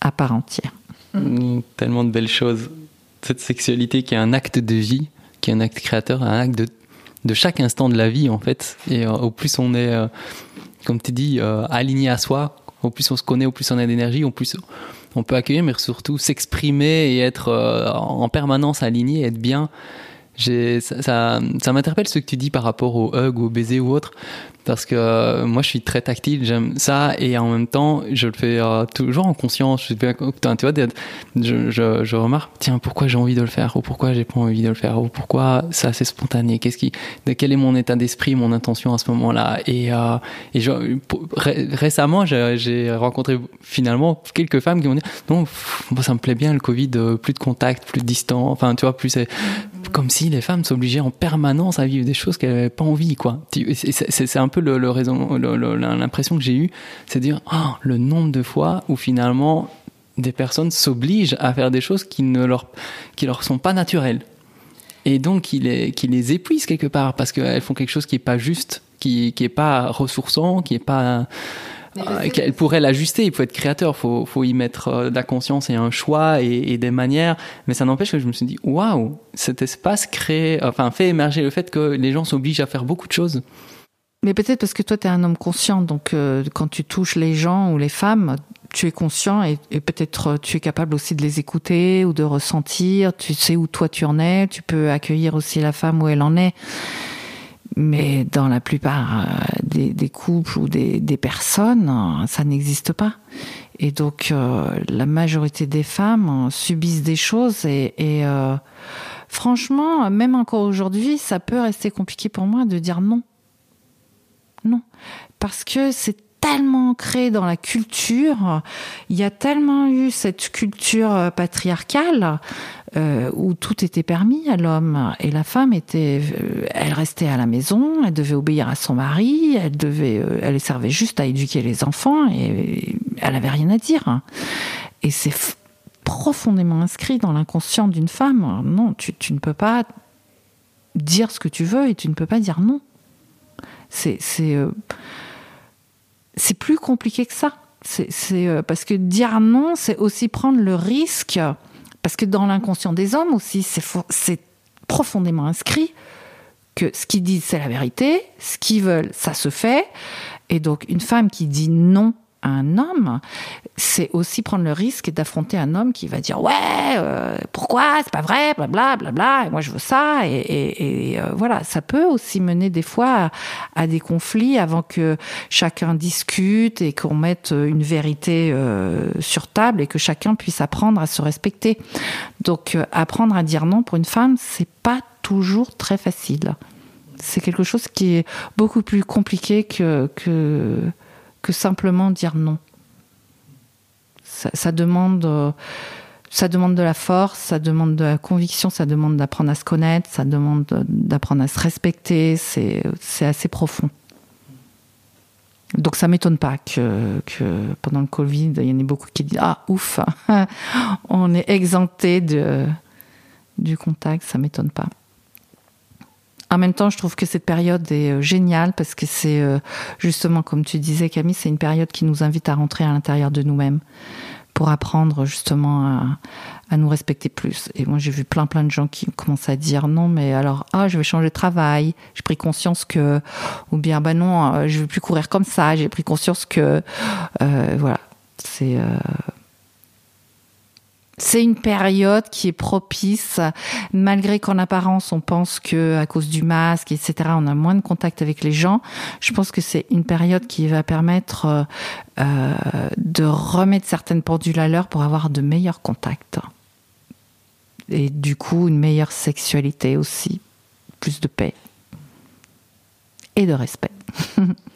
à part entière. Mmh, tellement de belles choses. Cette sexualité qui est un acte de vie, qui est un acte créateur, un acte de, chaque instant de la vie en fait. Et euh, au plus on est, comme tu dis, aligné à soi, au plus on se connaît, au plus on a d'énergie, au plus on peut accueillir, mais surtout s'exprimer et être en permanence aligné, être bien ça, ça, m'interpelle ce que tu dis par rapport au hug ou au baiser ou autre parce que euh, moi je suis très tactile j'aime ça et en même temps je le fais euh, toujours en conscience je, tu vois je, je, remarque tiens pourquoi j'ai envie de le faire ou pourquoi j'ai pas envie de le faire ou pourquoi c'est assez spontané qu'est-ce qui quel est mon état d'esprit mon intention à ce moment-là et, euh, et récemment j'ai rencontré finalement quelques femmes qui m'ont dit non ça me plaît bien le Covid plus de contact plus de distant enfin tu vois plus c'est comme si les femmes s'obligeaient en permanence à vivre des choses qu'elles n'avaient pas envie quoi. C'est peu le, raison, l'impression que j'ai eue, c'est de dire oh, le nombre de fois où finalement des personnes s'obligent à faire des choses qui ne leur, qui leur sont pas naturelles. Et donc, qui les, qui les épuisent quelque part parce qu'elles font quelque chose qui est pas juste, qui, qui est pas ressourçant, qui est pas, euh, qu'elle pourrait l'ajuster. Il faut être créateur, faut, faut y mettre euh, de la conscience et un choix et, des manières. Mais ça n'empêche que je me suis dit, waouh, cet espace crée, enfin, fait émerger le fait que les gens s'obligent à faire beaucoup de choses. Mais peut-être parce que toi, tu es un homme conscient, donc euh, quand tu touches les gens ou les femmes, tu es conscient et, peut-être euh, tu es capable aussi de les écouter ou de ressentir, tu sais où toi tu en es, tu peux accueillir aussi la femme où elle en est. Mais dans la plupart euh, des, des couples ou des, des personnes, ça n'existe pas. Et donc la majorité des femmes subissent des choses et, et franchement, même encore aujourd'hui, ça peut rester compliqué pour moi de dire non non, parce que c'est tellement ancré dans la culture, il y a tellement eu cette culture euh, patriarcale euh, où tout était permis à l'homme et la femme était, euh, elle restait à la maison, elle devait obéir à son mari, elle devait, elle servait juste à éduquer les enfants et elle avait rien à dire. Et c'est profondément inscrit dans l'inconscient d'une femme. Non, tu, tu ne peux pas dire ce que tu veux et tu ne peux pas dire non. C'est euh, c'est plus compliqué que ça. C'est euh, parce que dire non, c'est aussi prendre le risque, parce que dans l'inconscient des hommes aussi, c'est profondément inscrit que ce qu'ils disent, c'est la vérité, ce qu'ils veulent, ça se fait. Et donc, une femme qui dit non un homme, c'est aussi prendre le risque d'affronter un homme qui va dire ouais euh, pourquoi? C'est pas vrai bla bla bla et moi je veux ça et, euh, voilà. Ça peut aussi mener des fois à, des conflits avant que chacun discute et qu'on mette une vérité euh, sur table et que chacun puisse apprendre à se respecter. Donc apprendre à dire non pour une femme c'est pas toujours très facile. C'est quelque chose qui est beaucoup plus compliqué que que simplement dire non. Ça, demande, euh, ça demande de la force, ça demande de la conviction, ça demande d'apprendre à se connaître, ça demande d'apprendre à se respecter. C'est, assez profond. Donc ça m'étonne pas que, que, pendant le Covid, il y en ait beaucoup qui disent ah ouf, (laughs) on est exempté de du contact, ça m'étonne pas. En même temps, je trouve que cette période est euh, géniale parce que c'est euh, justement, comme tu disais Camille, c'est une période qui nous invite à rentrer à l'intérieur de nous-mêmes pour apprendre justement à, nous respecter plus. Et moi, j'ai vu plein, plein de gens qui commencent à dire non, mais alors, ah, je vais changer de travail. J'ai pris conscience que, ou bien, bah non, euh, je vais plus courir comme ça. J'ai pris conscience que, voilà, c'est. C'est une période qui est propice, malgré qu'en apparence on pense que à cause du masque, etc., on a moins de contact avec les gens. Je pense que c'est une période qui va permettre euh, de remettre certaines pendules à l'heure pour avoir de meilleurs contacts et du coup une meilleure sexualité aussi, plus de paix et de respect. (laughs)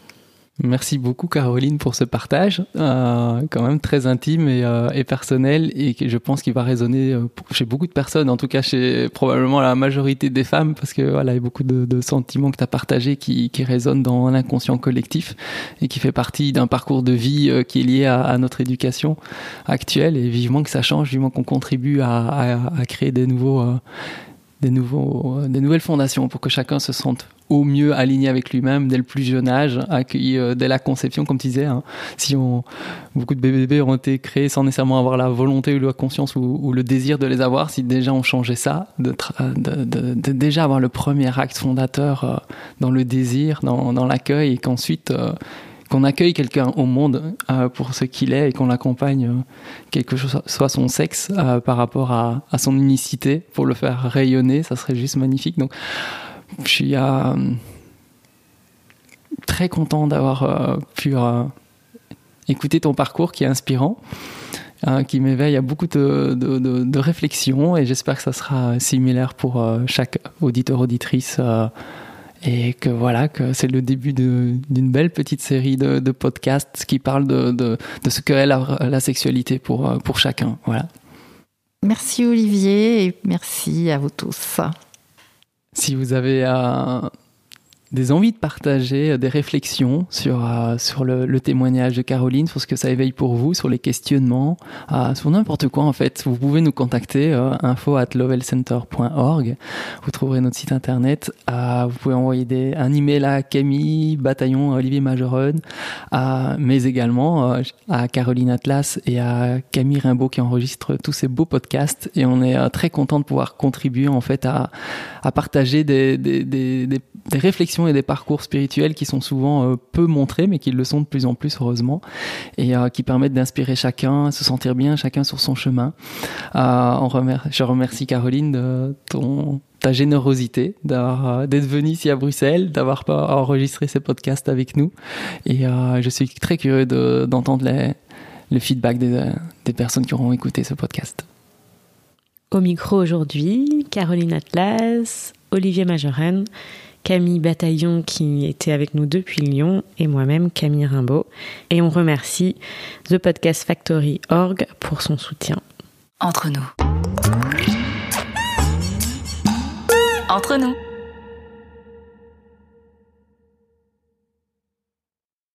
Merci beaucoup Caroline pour ce partage, euh, quand même très intime et, euh, et, personnel et que je pense qu'il va résonner euh, chez beaucoup de personnes, en tout cas chez probablement la majorité des femmes, parce que voilà, il y a beaucoup de, de sentiments que tu as partagés qui, qui résonnent dans l'inconscient collectif et qui fait partie d'un parcours de vie euh, qui est lié à, à, notre éducation actuelle. Et vivement que ça change, vivement qu'on contribue à, à, à, créer des nouveaux euh, des, nouveaux, des nouvelles fondations pour que chacun se sente au mieux aligné avec lui-même dès le plus jeune âge, accueilli euh, dès la conception, comme tu disais. Hein. Si on, beaucoup de bébés ont été créés sans nécessairement avoir la volonté ou la conscience ou, le désir de les avoir, si déjà on changeait ça, de, déjà avoir le premier acte fondateur euh, dans le désir, dans, l'accueil, et qu'ensuite euh, qu'on accueille quelqu'un au monde euh, pour ce qu'il est et qu'on l'accompagne, euh, quel que soit son sexe, euh, par rapport à, son unicité, pour le faire rayonner, ça serait juste magnifique. Donc, je suis très content d'avoir pu écouter ton parcours qui est inspirant. qui m'éveille à beaucoup de, de, de, de réflexions et j'espère que ça sera similaire pour chaque auditeur auditrice et que voilà que c'est le début d'une belle petite série de, de, podcasts qui parlent de, de, de ce qu'est la, la sexualité pour, pour chacun. Voilà. Merci Olivier et merci à vous tous. Si vous avez euh, des envies de partager des réflexions sur, euh, sur le, témoignage de Caroline, sur ce que ça éveille pour vous, sur les questionnements, euh, sur n'importe quoi en fait, vous pouvez nous contacter euh, info at lovelcenter.org. Vous trouverez notre site internet. Euh, vous pouvez envoyer des, un email à Camille Bataillon, Olivier Majeron, mais également euh, à Caroline Atlas et à Camille Rimbaud qui enregistrent tous ces beaux podcasts. Et on est euh, très content de pouvoir contribuer en fait à, à partager des, des, des, des réflexions et des parcours spirituels qui sont souvent euh, peu montrés, mais qui le sont de plus en plus, heureusement, et euh, qui permettent d'inspirer chacun, se sentir bien, chacun sur son chemin. Euh, je remercie Caroline de ta générosité d'être venue ici à Bruxelles, d'avoir enregistré ces podcasts avec nous. Et je suis très curieux d'entendre le feedback des, des personnes qui auront écouté ce podcast. Au micro aujourd'hui, Caroline Atlas, Olivier Majoren, Camille Bataillon qui était avec nous depuis Lyon et moi-même Camille Rimbaud. Et on remercie The Podcast Factory Org pour son soutien. Entre nous. Entre nous.